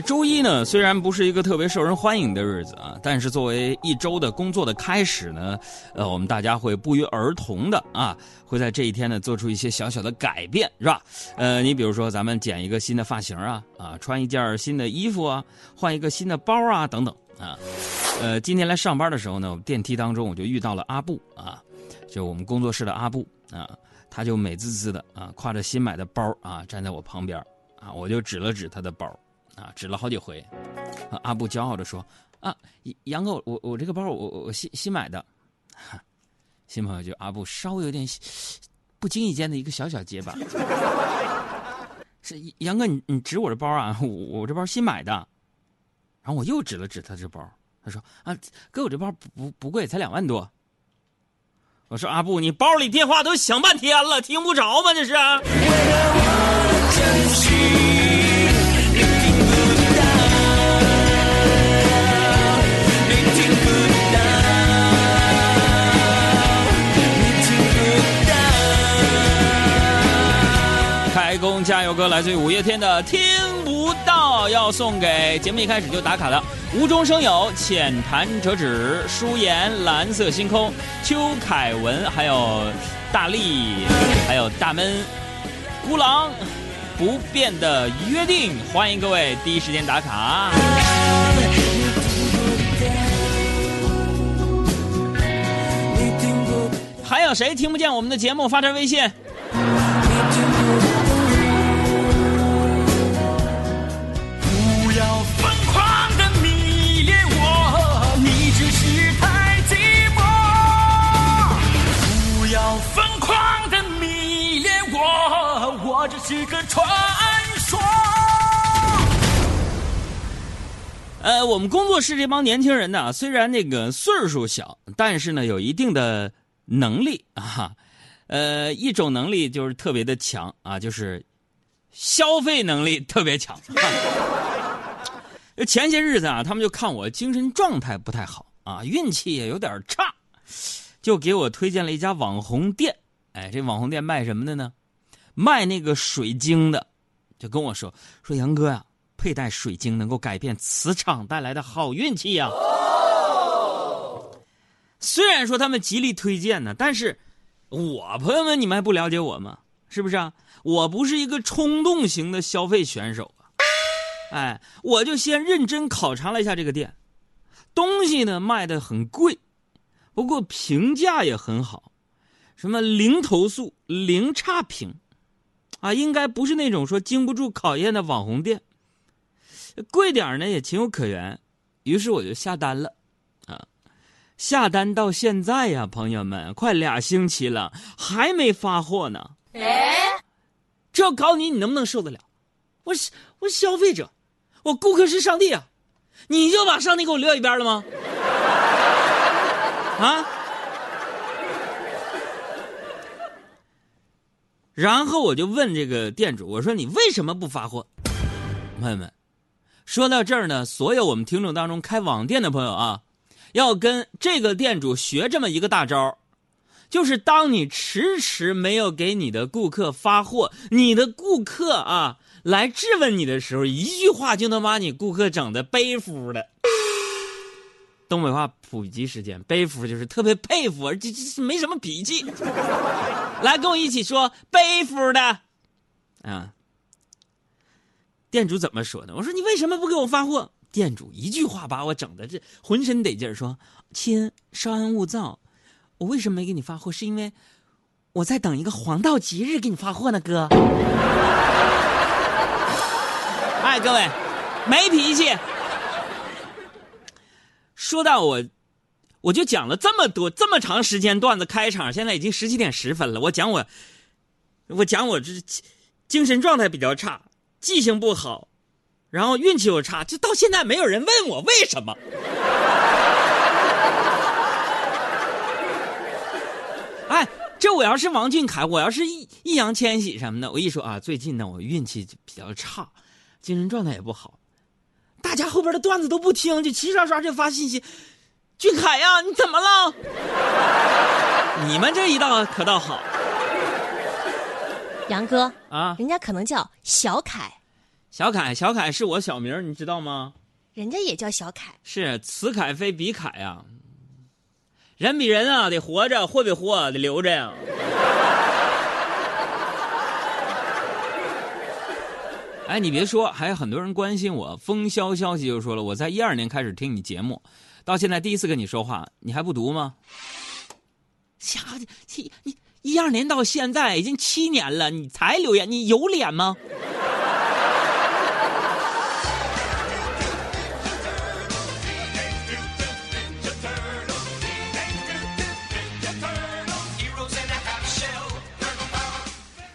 周一呢，虽然不是一个特别受人欢迎的日子啊，但是作为一周的工作的开始呢，呃，我们大家会不约而同的啊，会在这一天呢做出一些小小的改变，是吧？呃，你比如说咱们剪一个新的发型啊，啊，穿一件新的衣服啊，换一个新的包啊，等等啊。呃，今天来上班的时候呢，电梯当中我就遇到了阿布啊，就我们工作室的阿布啊，他就美滋滋的啊，挎着新买的包啊，站在我旁边啊，我就指了指他的包。啊，指了好几回，阿布骄傲的说：“啊，杨哥，我我这个包我我新新买的。”新朋友就阿布稍微有点不经意间的一个小小结巴，是杨哥，你你指我这包啊？我我这包新买的。然后我又指了指他这包，他说：“啊，哥，我这包不不不贵，才两万多。”我说：“阿布，你包里电话都响半天了，听不着吗？这是。”加油歌来自于五月天的《听不到》，要送给节目一开始就打卡的无中生有、浅谈折纸、舒言、蓝色星空、邱凯文，还有大力，还有大闷、孤狼，不变的约定，欢迎各位第一时间打卡。还有谁听不见我们的节目？发条微信。这是个传说。呃，我们工作室这帮年轻人呢，虽然那个岁数小，但是呢，有一定的能力啊。呃，一种能力就是特别的强啊，就是消费能力特别强。前些日子啊，他们就看我精神状态不太好啊，运气也有点差，就给我推荐了一家网红店。哎，这网红店卖什么的呢？卖那个水晶的，就跟我说说杨哥呀，佩戴水晶能够改变磁场带来的好运气呀。虽然说他们极力推荐呢，但是我朋友们，你们还不了解我吗？是不是啊？我不是一个冲动型的消费选手啊。哎，我就先认真考察了一下这个店，东西呢卖的很贵，不过评价也很好，什么零投诉、零差评。啊，应该不是那种说经不住考验的网红店，贵点呢也情有可原，于是我就下单了，啊，下单到现在呀，朋友们，快俩星期了，还没发货呢。哎，这要搞你，你能不能受得了？我我消费者，我顾客是上帝啊，你就把上帝给我撂一边了吗？啊？然后我就问这个店主，我说你为什么不发货？朋友们，说到这儿呢，所有我们听众当中开网店的朋友啊，要跟这个店主学这么一个大招，就是当你迟迟没有给你的顾客发货，你的顾客啊来质问你的时候，一句话就能把你顾客整的背服的。东北话普及时间，背服就是特别佩服，而且是没什么脾气。来，跟我一起说背服的，啊。店主怎么说的？我说你为什么不给我发货？店主一句话把我整的这浑身得劲儿，说：“亲，稍安勿躁，我为什么没给你发货？是因为我在等一个黄道吉日给你发货呢，哥。”哎，各位，没脾气。说到我。我就讲了这么多这么长时间段子开场，现在已经十七点十分了。我讲我，我讲我这精神状态比较差，记性不好，然后运气又差，就到现在没有人问我为什么。哎，这我要是王俊凯，我要是易易烊千玺什么的，我一说啊，最近呢我运气比较差，精神状态也不好，大家后边的段子都不听，就齐刷刷就发信息。俊凯呀，你怎么了？你们这一道可倒好，杨哥啊，人家可能叫小凯，小凯，小凯是我小名，你知道吗？人家也叫小凯，是此凯非彼凯呀。人比人啊，得活着；货比货，得留着呀。哎，你别说，还有很多人关心我。风萧消息就说了，我在一二年开始听你节目，到现在第一次跟你说话，你还不读吗？瞎的，七你一二年到现在已经七年了，你才留言，你有脸吗？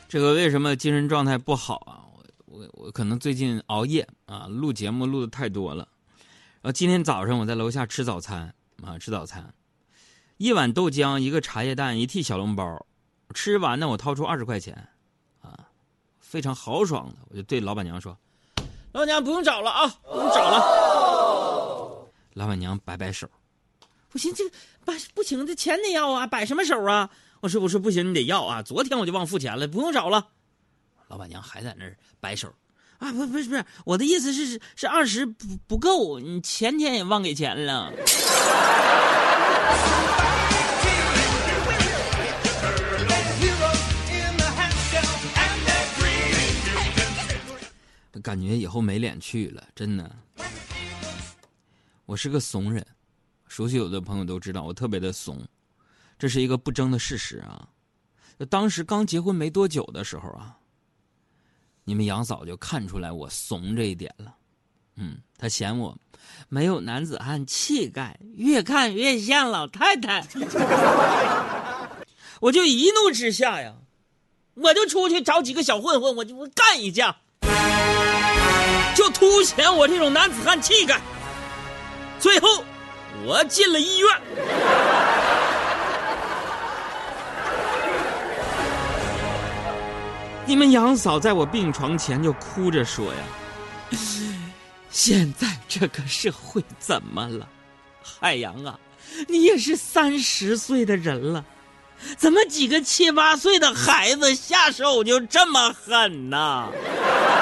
这个为什么精神状态不好啊？我我可能最近熬夜啊，录节目录的太多了。然后今天早上我在楼下吃早餐啊，吃早餐，一碗豆浆，一个茶叶蛋，一屉小笼包，吃完呢我掏出二十块钱，啊，非常豪爽的，我就对老板娘说：“老板娘不用找了啊，不用找了。”老板娘摆摆手，不行，这摆不行，这钱得要啊，摆什么手啊？我说我说不行，你得要啊！昨天我就忘付钱了，不用找了。老板娘还在那儿摆手，啊，不不是不是，我的意思是是二十不不够，你前天也忘给钱了。感觉以后没脸去了，真的。我是个怂人，熟悉我的朋友都知道，我特别的怂。这是一个不争的事实啊！当时刚结婚没多久的时候啊，你们杨嫂就看出来我怂这一点了。嗯，她嫌我没有男子汉气概，越看越像老太太。我就一怒之下呀，我就出去找几个小混混，我就干一架，就凸显我这种男子汉气概。最后，我进了医院。你们杨嫂在我病床前就哭着说呀：“ 现在这个社会怎么了？海洋啊，你也是三十岁的人了，怎么几个七八岁的孩子下手就这么狠呢？”这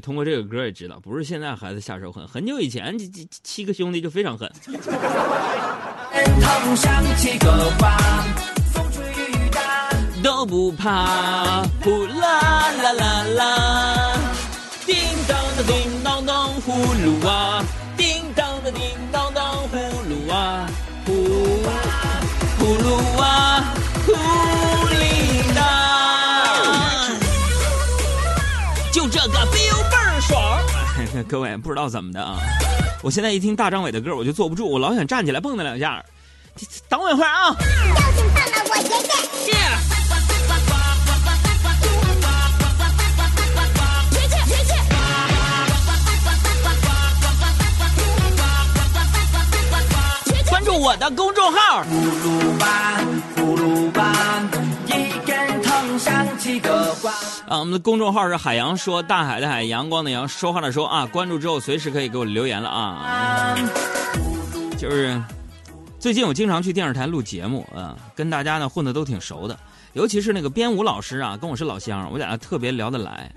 通过这个歌也知道，不是现在孩子下手狠，很久以前这这七个兄弟就非常狠。都不怕，呼啦啦啦啦，叮当的叮当当呼噜啊，各位不知道怎么的啊！我现在一听大张伟的歌，我就坐不住，我老想站起来蹦跶两下。等我一会儿啊！要请看了我爷爷。关注我的公众号。啊，我们的公众号是海洋说，大海的海，阳光的阳，说话的说啊。关注之后，随时可以给我留言了啊。就是最近我经常去电视台录节目啊，跟大家呢混的都挺熟的，尤其是那个编舞老师啊，跟我是老乡，我俩特别聊得来。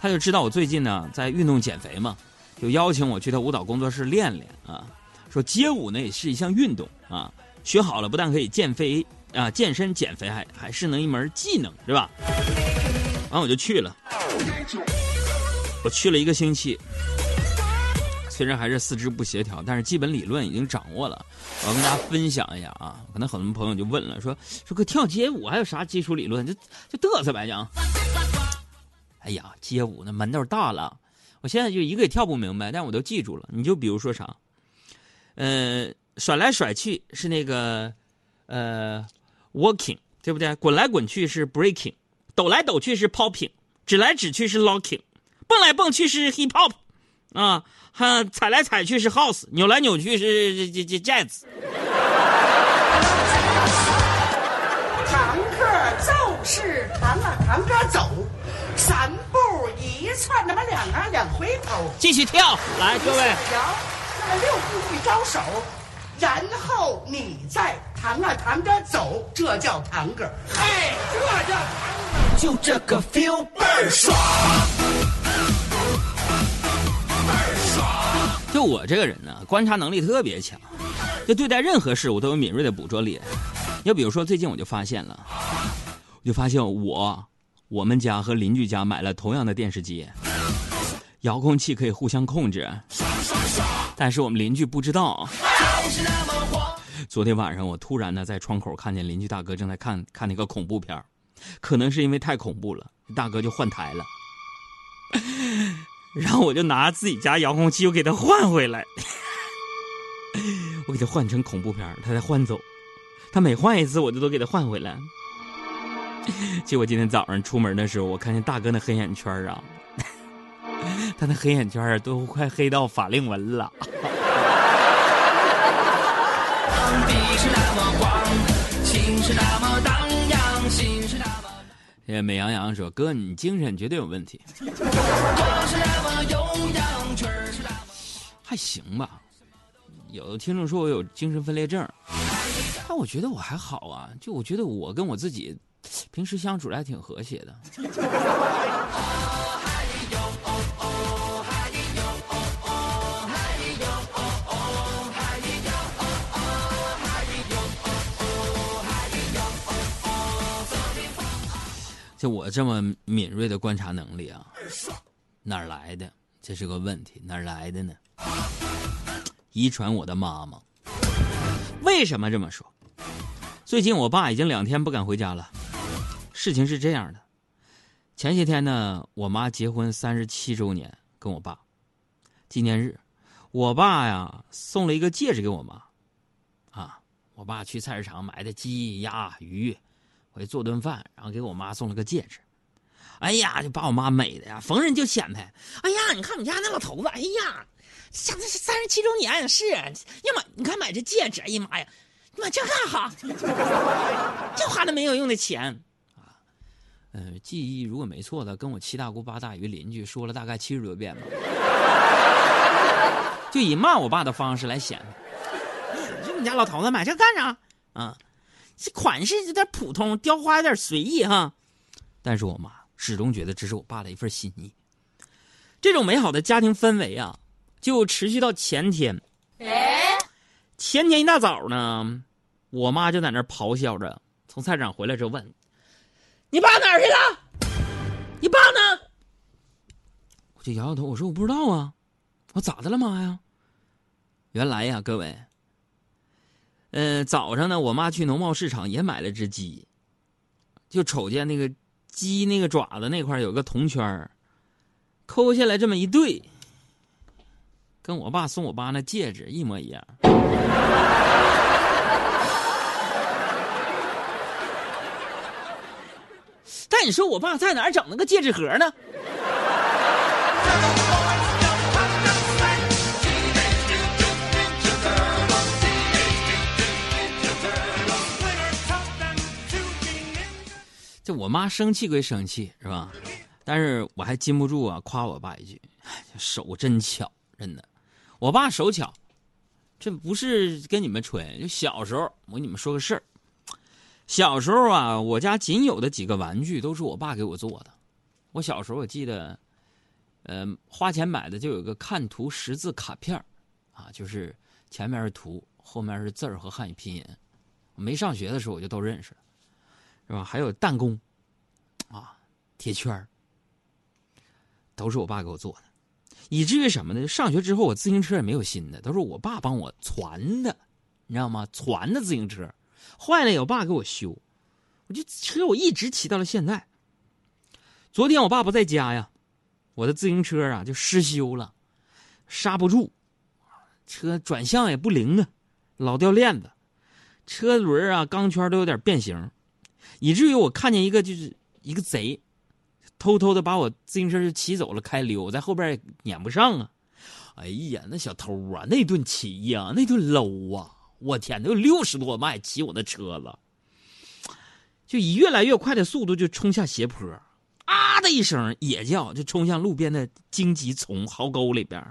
他就知道我最近呢在运动减肥嘛，就邀请我去他舞蹈工作室练练啊。说街舞呢也是一项运动啊，学好了不但可以减肥啊，健身减肥还还是能一门技能，是吧？完我就去了，我去了一个星期，虽然还是四肢不协调，但是基本理论已经掌握了。我要跟大家分享一下啊，可能很多朋友就问了，说说个跳街舞还有啥基础理论？就就嘚瑟呗，讲。哎呀，街舞那门道大了，我现在就一个也跳不明白，但我都记住了。你就比如说啥，呃，甩来甩去是那个呃 walking，对不对？滚来滚去是 breaking。抖来抖去是 popping，指来指去是 locking，蹦来蹦去是 hip hop，啊，哈，踩来踩去是 house，扭来扭去是这这 jazz。常客造。是堂啊堂着走，三步一窜，那么两啊两回头，继续跳，来各位，摇，那么六步一招手，然后你再堂啊堂着走，这叫堂个嘿，这就这个 feel 倍儿爽，倍儿爽。就我这个人呢，观察能力特别强，就对待任何事物都有敏锐的捕捉力。要比如说，最近我就发现了，我就发现我，我们家和邻居家买了同样的电视机，遥控器可以互相控制，但是我们邻居不知道。昨天晚上我突然呢在窗口看见邻居大哥正在看看那个恐怖片可能是因为太恐怖了，大哥就换台了，然后我就拿自己家遥控器又给他换回来，我给他换成恐怖片他再换走。他每换一次，我就都给他换回来。结果今天早上出门的时候，我看见大哥那黑眼圈啊，他那黑眼圈啊都快黑到法令纹了。是那么光，心是那么荡漾，心哎，美羊羊说：“哥，你精神绝对有问题。”还行吧，有的听众说我有精神分裂症。但我觉得我还好啊，就我觉得我跟我自己平时相处还挺和谐的。就我这么敏锐的观察能力啊，哪儿来的？这是个问题，哪儿来的呢？遗传我的妈妈。为什么这么说？最近我爸已经两天不敢回家了。事情是这样的，前些天呢，我妈结婚三十七周年，跟我爸纪念日，我爸呀送了一个戒指给我妈。啊，我爸去菜市场买的鸡鸭鱼，回去做顿饭，然后给我妈送了个戒指。哎呀，就把我妈美的呀，逢人就显摆。哎呀，你看我们家那老头子，哎呀。现在是三十七周年，是要买，你看买这戒指，哎呀妈呀，你买这干哈？就花那没有用的钱啊！呃，记忆如果没错的，跟我七大姑八大姨邻居说了大概七十多遍吧，就以骂我爸的方式来显摆。就你家老头子买这干啥？啊，这款式有点普通，雕花有点随意哈。但是我妈始终觉得这是我爸的一份心意。这种美好的家庭氛围啊！就持续到前天，前天一大早呢，我妈就在那咆哮着，从菜场回来之后问：“你爸哪儿去了？你爸呢？”我就摇摇头，我说：“我不知道啊，我咋的了，妈呀？”原来呀，各位，呃，早上呢，我妈去农贸市场也买了只鸡，就瞅见那个鸡那个爪子那块有个铜圈抠下来这么一对。跟我爸送我爸那戒指一模一样，但你说我爸在哪儿整那个戒指盒呢？这我妈生气归生气是吧？但是我还禁不住啊，夸我爸一句：“手真巧，真的。”我爸手巧，这不是跟你们吹。就小时候，我跟你们说个事儿。小时候啊，我家仅有的几个玩具都是我爸给我做的。我小时候我记得，呃，花钱买的就有个看图识字卡片啊，就是前面是图，后面是字儿和汉语拼音。没上学的时候我就都认识了，是吧？还有弹弓，啊，铁圈都是我爸给我做的。以至于什么呢？上学之后，我自行车也没有新的，都是我爸帮我传的，你知道吗？传的自行车坏了，有爸给我修，我就车我一直骑到了现在。昨天我爸不在家呀，我的自行车啊就失修了，刹不住，车转向也不灵啊，老掉链子，车轮啊钢圈都有点变形，以至于我看见一个就是一个贼。偷偷的把我自行车就骑走了，开溜，在后边撵不上啊！哎呀，那小偷啊，那顿骑呀，那顿搂啊！我天，都有六十多迈骑我的车子，就以越来越快的速度就冲下斜坡，啊的一声野叫，就冲向路边的荆棘丛壕沟里边，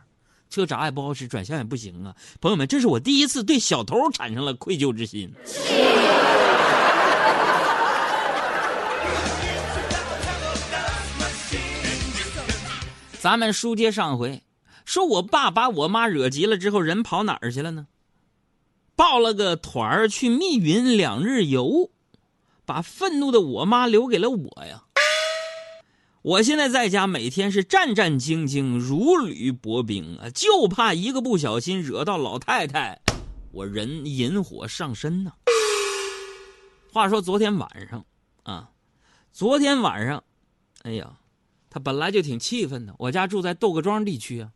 车闸也不好使，转向也不行啊！朋友们，这是我第一次对小偷产生了愧疚之心。咱们书接上回，说我爸把我妈惹急了之后，人跑哪儿去了呢？报了个团儿去密云两日游，把愤怒的我妈留给了我呀。我现在在家，每天是战战兢兢，如履薄冰啊，就怕一个不小心惹到老太太，我人引火上身呢。话说昨天晚上，啊，昨天晚上，哎呀。他本来就挺气愤的。我家住在窦各庄地区啊，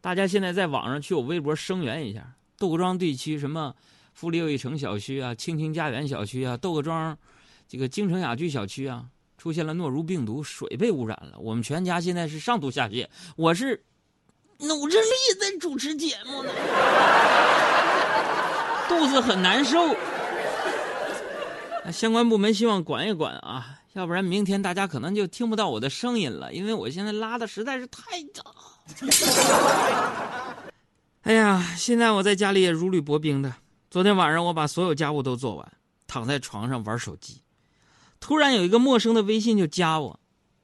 大家现在在网上去我微博声援一下。窦各庄地区什么富力又一城小区啊、青青家园小区啊、窦各庄这个京城雅居小区啊，出现了诺如病毒，水被污染了。我们全家现在是上吐下泻，我是努着力在主持节目呢，肚子很难受。相关部门希望管一管啊。要不然明天大家可能就听不到我的声音了，因为我现在拉的实在是太早。哎呀，现在我在家里也如履薄冰的。昨天晚上我把所有家务都做完，躺在床上玩手机，突然有一个陌生的微信就加我，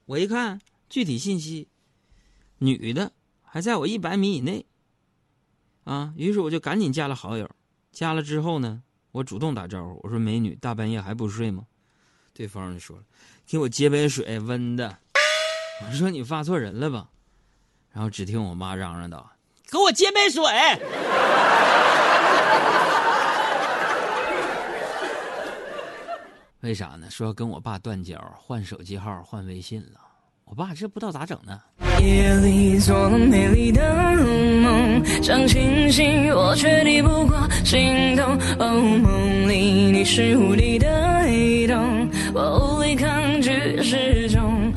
我一看具体信息，女的还在我一百米以内。啊，于是我就赶紧加了好友。加了之后呢，我主动打招呼，我说：“美女，大半夜还不睡吗？”对方就说了：“给我接杯水，温的。”我说：“你发错人了吧？”然后只听我妈嚷嚷道：“给我接杯水！” 为啥呢？说要跟我爸断交，换手机号，换微信了。我爸这不知道咋整呢。夜里做了美丽的梦，想清醒，我却抵不过心动。哦，梦里你是无敌的。被动，我无力抗拒失重。